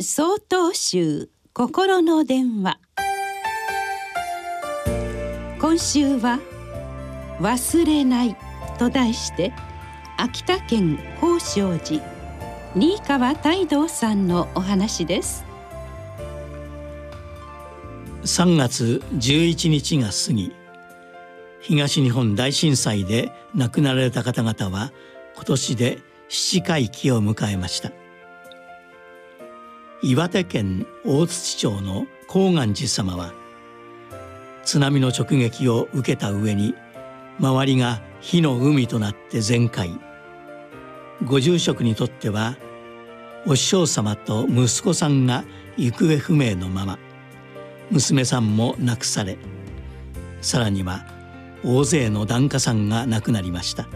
総統集心の電話。今週は忘れないと題して秋田県宝生寺新川泰道さんのお話です。3月11日が過ぎ東日本大震災で亡くなられた方々は今年で七回忌を迎えました。岩手県大槌町の高岩寺様は津波の直撃を受けた上に周りが火の海となって全壊。ご住職にとってはお師匠様と息子さんが行方不明のまま娘さんも亡くされさらには大勢の檀家さんが亡くなりました。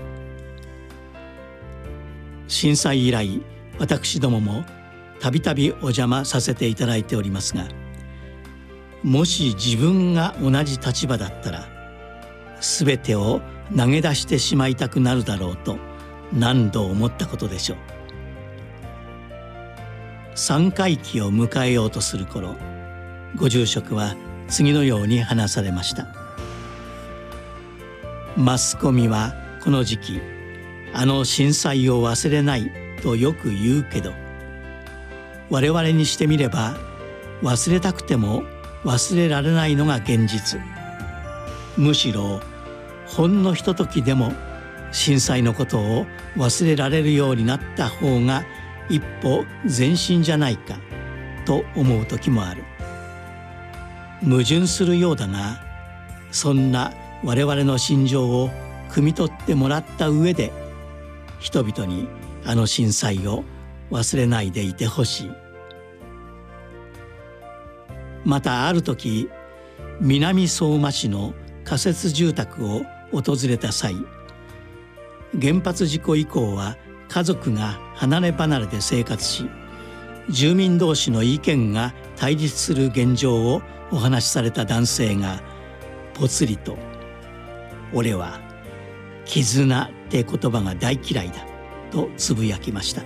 震災以来私どももたびたびお邪魔させていただいておりますがもし自分が同じ立場だったら全てを投げ出してしまいたくなるだろうと何度思ったことでしょう？三回忌を迎えようとする頃ご住職は次のように話されました。マスコミはこの時期あの震災を忘れないとよく言うけど我々にしてみれば忘れたくても忘れられないのが現実。むしろほんのひとときでも震災のことを忘れられるようになった方が一歩前進じゃないかと思う時もある。矛盾するようだがそんな我々の心情を汲み取ってもらった上で人々にあの震災を忘れないでいてほしい。またある時南相馬市の仮設住宅を訪れた際原発事故以降は家族が離れ離れで生活し住民同士の意見が対立する現状をお話しされた男性がぽつりと「俺は絆って言葉が大嫌いだ」とつぶやきました。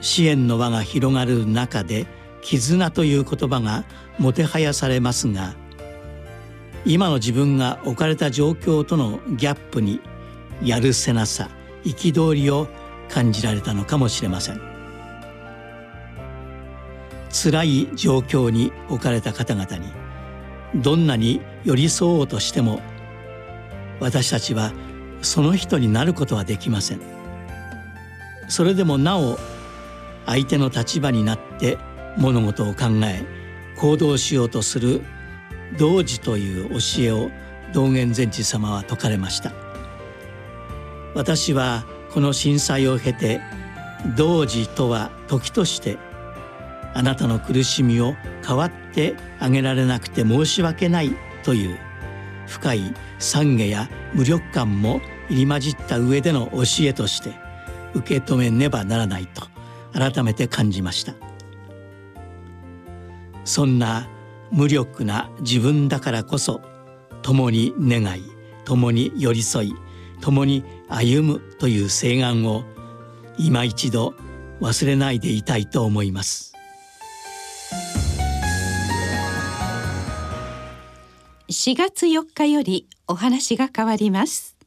支援の輪が広がる中で絆という言葉がもてはやされますが今の自分が置かれた状況とのギャップにやるせなさ憤りを感じられたのかもしれません。辛い状況に置かれた方々にどんなに寄り添おうとしても私たちはその人になることはできません。それでもなお相手の立場になって物事を考え行動しようとする同時という教えを道元禅師様は説かれました。私はこの震災を経て同時とは時としてあなたの苦しみを代わってあげられなくて申し訳ないという深い懺悔や無力感も入り混じった上での教えとして受け止めねばならないと改めて感じました。そんな無力な自分だからこそ共に願い共に寄り添い共に歩むという請願を今一度忘れないでいたいと思います。4月4日よりお話が変わります。